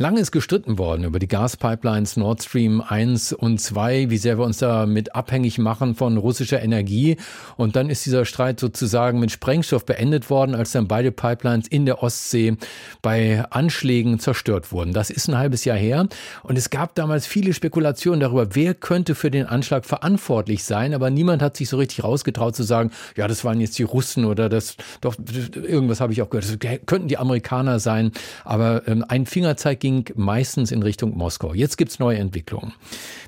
Lange ist gestritten worden über die Gaspipelines Nord Stream 1 und 2, wie sehr wir uns damit abhängig machen von russischer Energie. Und dann ist dieser Streit sozusagen mit Sprengstoff beendet worden, als dann beide Pipelines in der Ostsee bei Anschlägen zerstört wurden. Das ist ein halbes Jahr her. Und es gab damals viele Spekulationen darüber, wer könnte für den Anschlag verantwortlich sein. Aber niemand hat sich so richtig rausgetraut zu sagen, ja, das waren jetzt die Russen oder das, doch, irgendwas habe ich auch gehört, das könnten die Amerikaner sein. Aber ähm, ein Fingerzeig meistens in Richtung Moskau. Jetzt gibt's neue Entwicklungen.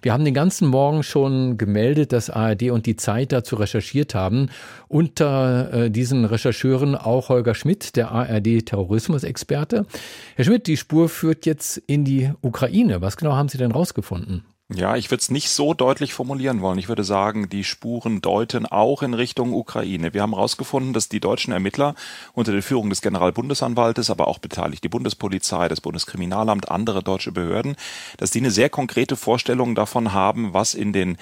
Wir haben den ganzen Morgen schon gemeldet, dass ARD und die Zeit dazu recherchiert haben. Unter äh, diesen Rechercheuren auch Holger Schmidt, der ARD-Terrorismusexperte. Herr Schmidt, die Spur führt jetzt in die Ukraine. Was genau haben Sie denn rausgefunden? Ja, ich würde es nicht so deutlich formulieren wollen. Ich würde sagen, die Spuren deuten auch in Richtung Ukraine. Wir haben herausgefunden, dass die deutschen Ermittler unter der Führung des Generalbundesanwaltes, aber auch beteiligt die Bundespolizei, das Bundeskriminalamt, andere deutsche Behörden, dass die eine sehr konkrete Vorstellung davon haben, was in den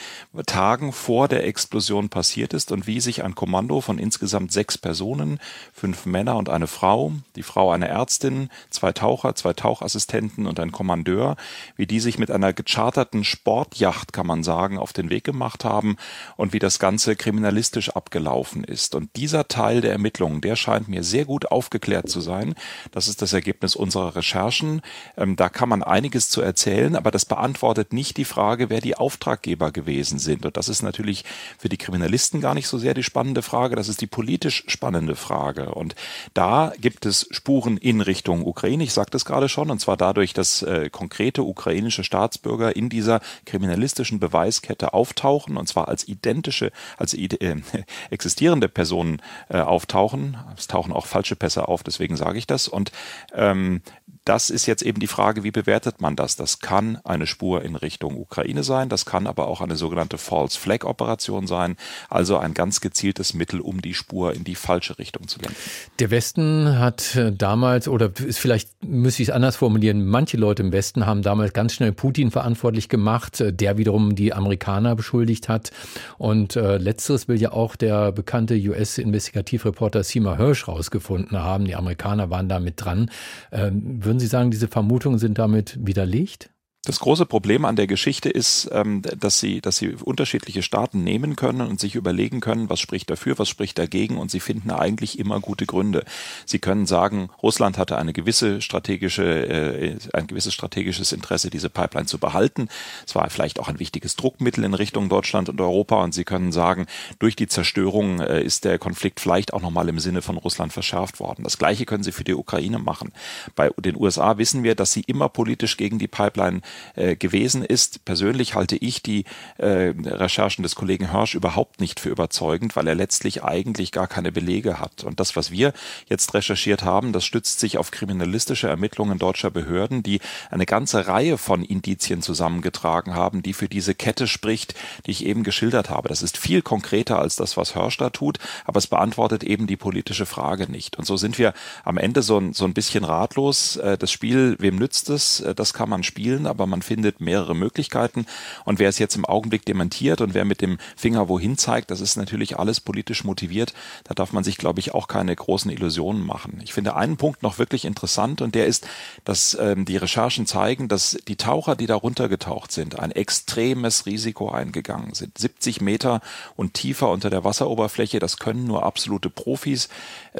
Tagen vor der Explosion passiert ist und wie sich ein Kommando von insgesamt sechs Personen, fünf Männer und eine Frau, die Frau eine Ärztin, zwei Taucher, zwei Tauchassistenten und ein Kommandeur, wie die sich mit einer gecharterten Sportjacht, kann man sagen, auf den Weg gemacht haben und wie das Ganze kriminalistisch abgelaufen ist. Und dieser Teil der Ermittlungen, der scheint mir sehr gut aufgeklärt zu sein. Das ist das Ergebnis unserer Recherchen. Ähm, da kann man einiges zu erzählen, aber das beantwortet nicht die Frage, wer die Auftraggeber gewesen sind. Und das ist natürlich für die Kriminalisten gar nicht so sehr die spannende Frage, das ist die politisch spannende Frage. Und da gibt es Spuren in Richtung Ukraine. Ich sagte es gerade schon, und zwar dadurch, dass äh, konkrete ukrainische Staatsbürger in dieser kriminalistischen Beweiskette auftauchen, und zwar als identische, als äh, existierende Personen äh, auftauchen. Es tauchen auch falsche Pässe auf, deswegen sage ich das. Und ähm, das ist jetzt eben die Frage, wie bewertet man das? Das kann eine Spur in Richtung Ukraine sein, das kann aber auch eine sogenannte False Flag Operation sein, also ein ganz gezieltes Mittel, um die Spur in die falsche Richtung zu lenken. Der Westen hat äh, damals, oder ist vielleicht müsste ich es anders formulieren, manche Leute im Westen haben damals ganz schnell Putin verantwortlich gemacht, äh, der wiederum die Amerikaner beschuldigt hat. Und äh, letzteres will ja auch der bekannte US-Investigativreporter Seymour Hirsch rausgefunden haben. Die Amerikaner waren da dran. Ähm, würden Sie sagen, diese Vermutungen sind damit widerlegt? Das große Problem an der Geschichte ist, ähm, dass sie, dass sie unterschiedliche Staaten nehmen können und sich überlegen können, was spricht dafür, was spricht dagegen, und sie finden eigentlich immer gute Gründe. Sie können sagen, Russland hatte eine gewisse strategische, äh, ein gewisses strategisches Interesse, diese Pipeline zu behalten. Es war vielleicht auch ein wichtiges Druckmittel in Richtung Deutschland und Europa, und sie können sagen, durch die Zerstörung äh, ist der Konflikt vielleicht auch nochmal im Sinne von Russland verschärft worden. Das Gleiche können sie für die Ukraine machen. Bei den USA wissen wir, dass sie immer politisch gegen die Pipeline äh, gewesen ist. Persönlich halte ich die äh, Recherchen des Kollegen Hirsch überhaupt nicht für überzeugend, weil er letztlich eigentlich gar keine Belege hat. Und das, was wir jetzt recherchiert haben, das stützt sich auf kriminalistische Ermittlungen deutscher Behörden, die eine ganze Reihe von Indizien zusammengetragen haben, die für diese Kette spricht, die ich eben geschildert habe. Das ist viel konkreter als das, was Hirsch da tut, aber es beantwortet eben die politische Frage nicht. Und so sind wir am Ende so ein, so ein bisschen ratlos. Äh, das Spiel, wem nützt es? Äh, das kann man spielen, aber man findet mehrere Möglichkeiten. Und wer es jetzt im Augenblick dementiert und wer mit dem Finger wohin zeigt, das ist natürlich alles politisch motiviert. Da darf man sich, glaube ich, auch keine großen Illusionen machen. Ich finde einen Punkt noch wirklich interessant und der ist, dass ähm, die Recherchen zeigen, dass die Taucher, die da runtergetaucht sind, ein extremes Risiko eingegangen sind. 70 Meter und tiefer unter der Wasseroberfläche, das können nur absolute Profis.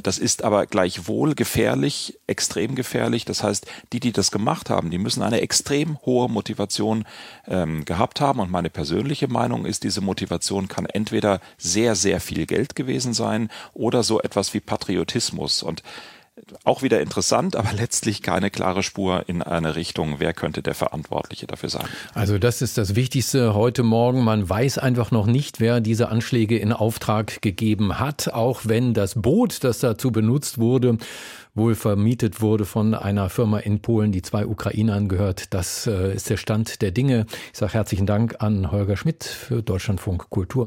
Das ist aber gleichwohl gefährlich, extrem gefährlich. Das heißt, die, die das gemacht haben, die müssen eine extrem hohe Motivation ähm, gehabt haben. Und meine persönliche Meinung ist, diese Motivation kann entweder sehr, sehr viel Geld gewesen sein oder so etwas wie Patriotismus. Und auch wieder interessant, aber letztlich keine klare Spur in eine Richtung, wer könnte der Verantwortliche dafür sein. Also das ist das Wichtigste heute Morgen. Man weiß einfach noch nicht, wer diese Anschläge in Auftrag gegeben hat, auch wenn das Boot, das dazu benutzt wurde, wohl vermietet wurde von einer Firma in Polen, die zwei Ukrainern gehört. Das äh, ist der Stand der Dinge. Ich sage herzlichen Dank an Holger Schmidt für Deutschlandfunk Kultur.